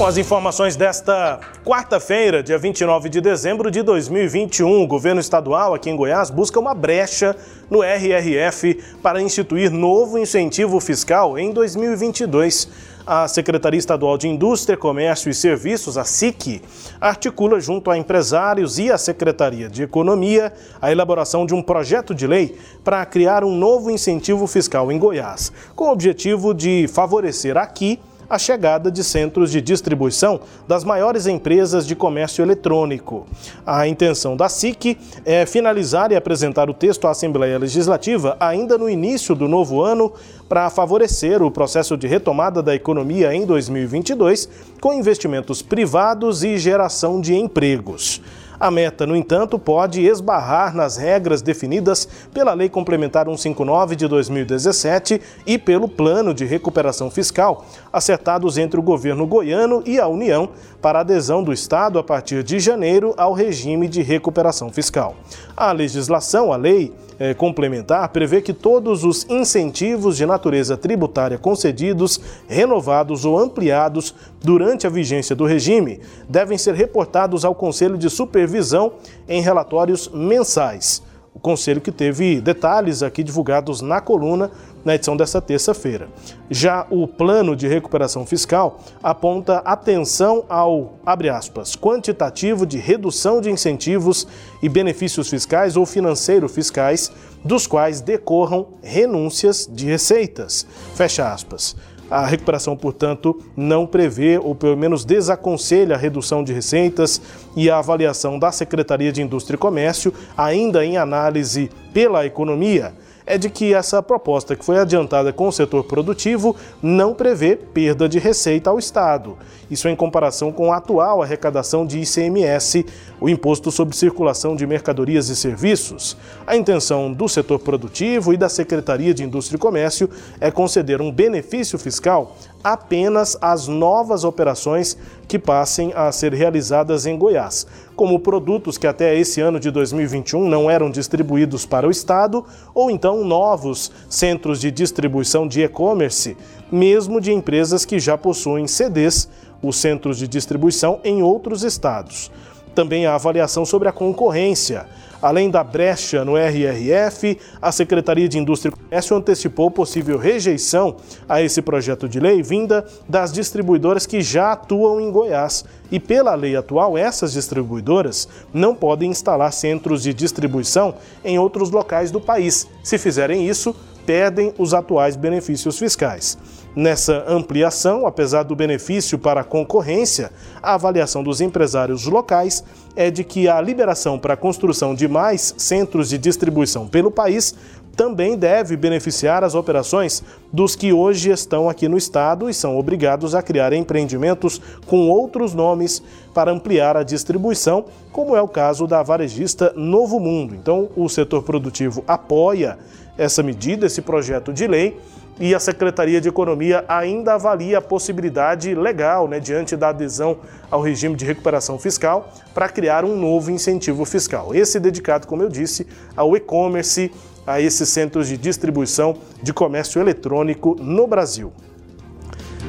Com as informações desta quarta-feira, dia 29 de dezembro de 2021, o governo estadual aqui em Goiás busca uma brecha no RRF para instituir novo incentivo fiscal em 2022. A Secretaria Estadual de Indústria, Comércio e Serviços, a SIC, articula junto a empresários e a Secretaria de Economia a elaboração de um projeto de lei para criar um novo incentivo fiscal em Goiás, com o objetivo de favorecer aqui a chegada de centros de distribuição das maiores empresas de comércio eletrônico. A intenção da SIC é finalizar e apresentar o texto à Assembleia Legislativa ainda no início do novo ano para favorecer o processo de retomada da economia em 2022 com investimentos privados e geração de empregos. A meta, no entanto, pode esbarrar nas regras definidas pela Lei Complementar 159 de 2017 e pelo Plano de Recuperação Fiscal, acertados entre o governo goiano e a União para adesão do Estado a partir de janeiro ao regime de recuperação fiscal. A legislação, a lei é, complementar, prevê que todos os incentivos de natureza tributária concedidos, renovados ou ampliados durante a vigência do regime devem ser reportados ao Conselho de Supervisão em relatórios mensais. O Conselho que teve detalhes aqui divulgados na coluna na edição desta terça-feira. Já o plano de recuperação fiscal aponta atenção ao, abre aspas, quantitativo de redução de incentivos e benefícios fiscais ou financeiros fiscais dos quais decorram renúncias de receitas. Fecha aspas. A recuperação, portanto, não prevê ou pelo menos desaconselha a redução de receitas e a avaliação da Secretaria de Indústria e Comércio, ainda em análise pela economia é de que essa proposta que foi adiantada com o setor produtivo não prevê perda de receita ao Estado. Isso em comparação com a atual arrecadação de ICMS, o Imposto sobre Circulação de Mercadorias e Serviços. A intenção do setor produtivo e da Secretaria de Indústria e Comércio é conceder um benefício fiscal apenas às novas operações que passem a ser realizadas em Goiás, como produtos que até esse ano de 2021 não eram distribuídos para o Estado, ou então novos centros de distribuição de e-commerce, mesmo de empresas que já possuem CDs, os centros de distribuição, em outros estados. Também a avaliação sobre a concorrência Além da brecha no RRF, a Secretaria de Indústria e Comércio antecipou possível rejeição a esse projeto de lei vinda das distribuidoras que já atuam em Goiás. E pela lei atual, essas distribuidoras não podem instalar centros de distribuição em outros locais do país. Se fizerem isso, perdem os atuais benefícios fiscais. Nessa ampliação, apesar do benefício para a concorrência, a avaliação dos empresários locais é de que a liberação para a construção de mais centros de distribuição pelo país também deve beneficiar as operações dos que hoje estão aqui no estado e são obrigados a criar empreendimentos com outros nomes para ampliar a distribuição, como é o caso da varejista Novo Mundo. Então, o setor produtivo apoia essa medida, esse projeto de lei e a Secretaria de Economia ainda avalia a possibilidade legal, né, diante da adesão ao regime de recuperação fiscal, para criar um novo incentivo fiscal. Esse dedicado, como eu disse, ao e-commerce, a esses centros de distribuição de comércio eletrônico no Brasil.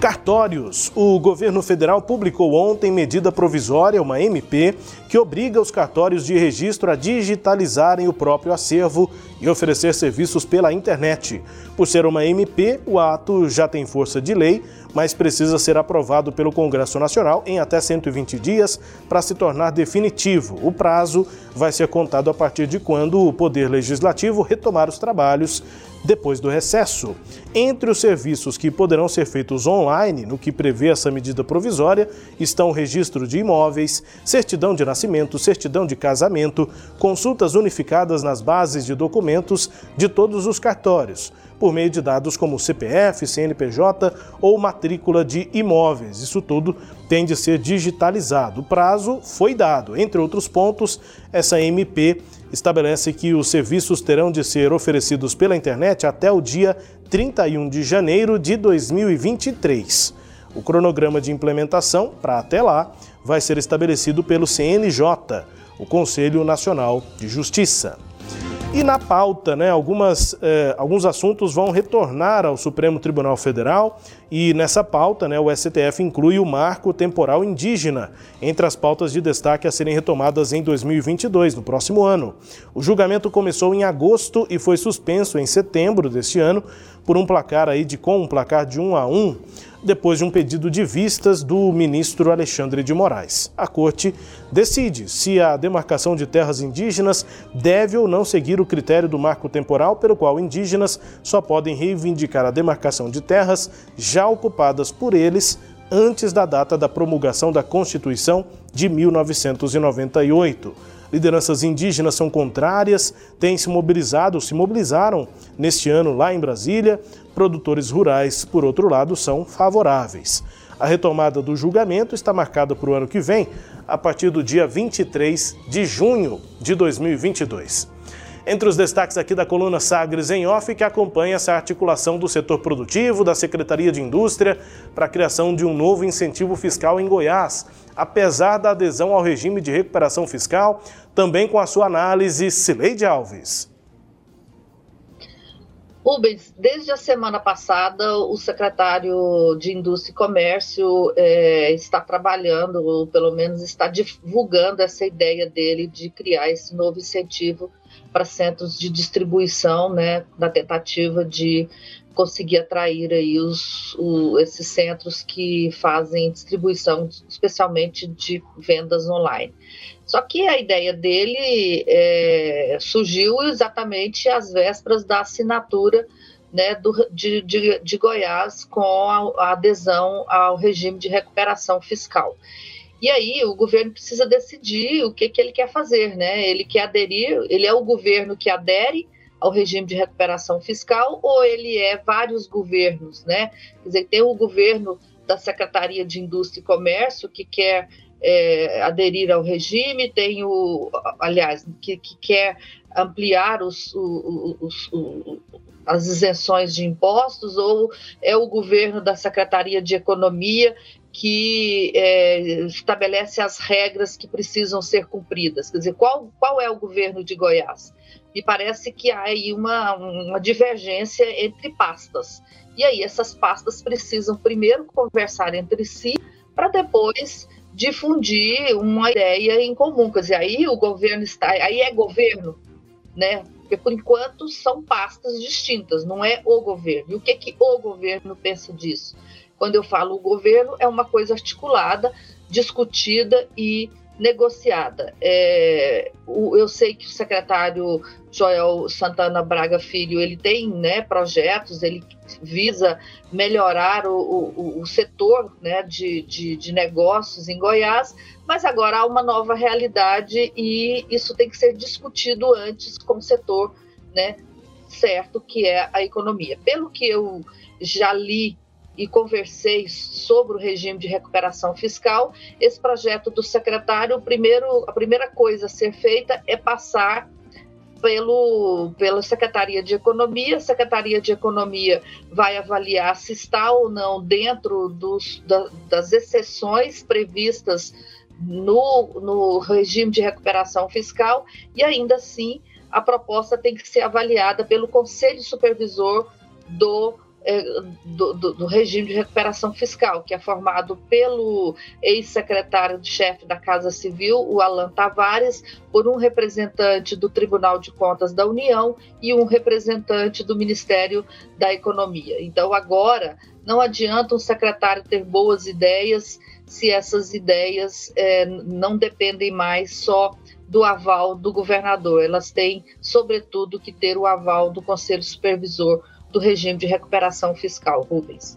Cartórios. O governo federal publicou ontem medida provisória, uma MP, que obriga os cartórios de registro a digitalizarem o próprio acervo e oferecer serviços pela internet. Por ser uma MP, o ato já tem força de lei, mas precisa ser aprovado pelo Congresso Nacional em até 120 dias para se tornar definitivo. O prazo vai ser contado a partir de quando o Poder Legislativo retomar os trabalhos depois do recesso. Entre os serviços que poderão ser feitos online, no que prevê essa medida provisória, estão o registro de imóveis, certidão de nascimento, certidão de casamento, consultas unificadas nas bases de documentos de todos os cartórios por meio de dados como CPF, CNPJ ou matrícula de imóveis. Isso tudo tem de ser digitalizado. O prazo foi dado. Entre outros pontos, essa MP estabelece que os serviços terão de ser oferecidos pela internet até o dia 31 de janeiro de 2023. O cronograma de implementação, para até lá, vai ser estabelecido pelo CNJ, o Conselho Nacional de Justiça. E na pauta, né, algumas, eh, alguns assuntos vão retornar ao Supremo Tribunal Federal e nessa pauta né, o STF inclui o marco temporal indígena entre as pautas de destaque a serem retomadas em 2022, no próximo ano. O julgamento começou em agosto e foi suspenso em setembro deste ano por um placar aí de com um placar de 1 a 1 depois de um pedido de vistas do ministro Alexandre de Moraes. A corte decide se a demarcação de terras indígenas deve ou não seguir o critério do marco temporal pelo qual indígenas só podem reivindicar a demarcação de terras já ocupadas por eles antes da data da promulgação da Constituição de 1998. Lideranças indígenas são contrárias, têm se mobilizado, se mobilizaram neste ano lá em Brasília. Produtores rurais, por outro lado, são favoráveis. A retomada do julgamento está marcada para o ano que vem, a partir do dia 23 de junho de 2022. Entre os destaques aqui da coluna Sagres em Off, que acompanha essa articulação do setor produtivo, da Secretaria de Indústria, para a criação de um novo incentivo fiscal em Goiás. Apesar da adesão ao regime de recuperação fiscal, também com a sua análise, Cileide Alves. Rubens, desde a semana passada, o secretário de Indústria e Comércio é, está trabalhando, ou pelo menos está divulgando essa ideia dele de criar esse novo incentivo para centros de distribuição, né, na tentativa de conseguir atrair aí os, o, esses centros que fazem distribuição, especialmente de vendas online. Só que a ideia dele é, surgiu exatamente às vésperas da assinatura né, do, de, de, de, Goiás com a, a adesão ao regime de recuperação fiscal. E aí o governo precisa decidir o que, que ele quer fazer, né? Ele quer aderir, ele é o governo que adere ao regime de recuperação fiscal ou ele é vários governos, né? Quer dizer, tem o governo da Secretaria de Indústria e Comércio que quer é, aderir ao regime, tem o, aliás, que, que quer ampliar os, as isenções de impostos, ou é o governo da Secretaria de Economia que é, estabelece as regras que precisam ser cumpridas. Quer dizer, qual, qual é o governo de Goiás? Me parece que há aí uma, uma divergência entre pastas. E aí essas pastas precisam primeiro conversar entre si para depois difundir uma ideia em comum. Quer dizer, aí o governo está, aí é governo, né? Porque por enquanto são pastas distintas, não é o governo. E o que que o governo pensa disso? Quando eu falo o governo, é uma coisa articulada, discutida e negociada. É, o, eu sei que o secretário Joel Santana Braga Filho ele tem né, projetos, ele visa melhorar o, o, o setor né, de, de, de, negócios em Goiás, mas agora há uma nova realidade e isso tem que ser discutido antes com o setor né, certo, que é a economia. Pelo que eu já li e conversei sobre o regime de recuperação fiscal. Esse projeto do secretário, primeiro, a primeira coisa a ser feita é passar pelo, pela Secretaria de Economia. A Secretaria de Economia vai avaliar se está ou não dentro dos, da, das exceções previstas no, no regime de recuperação fiscal e ainda assim a proposta tem que ser avaliada pelo Conselho Supervisor do do, do, do, regime de recuperação fiscal, que é formado pelo ex-secretário-chefe da Casa Civil, o Alan Tavares, por um representante do Tribunal de Contas da União e um representante do Ministério da Economia. Então, agora, não adianta um secretário ter boas ideias se essas ideias é, não dependem mais só do aval do governador, elas têm, sobretudo, que ter o aval do Conselho Supervisor do regime de recuperação fiscal, Rubens.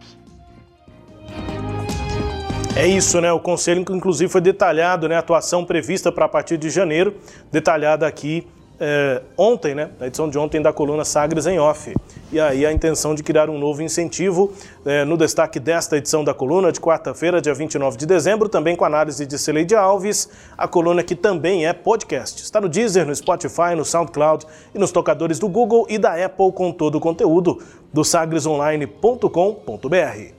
É isso, né? O conselho, inclusive, foi detalhado, né? A atuação prevista para a partir de janeiro, detalhada aqui é, ontem, né, na edição de ontem da coluna Sagres em Off. E aí a intenção de criar um novo incentivo é, no destaque desta edição da coluna de quarta-feira, dia 29 de dezembro, também com análise de Celeide Alves, a coluna que também é podcast. Está no Deezer, no Spotify, no SoundCloud e nos tocadores do Google e da Apple com todo o conteúdo do sagresonline.com.br.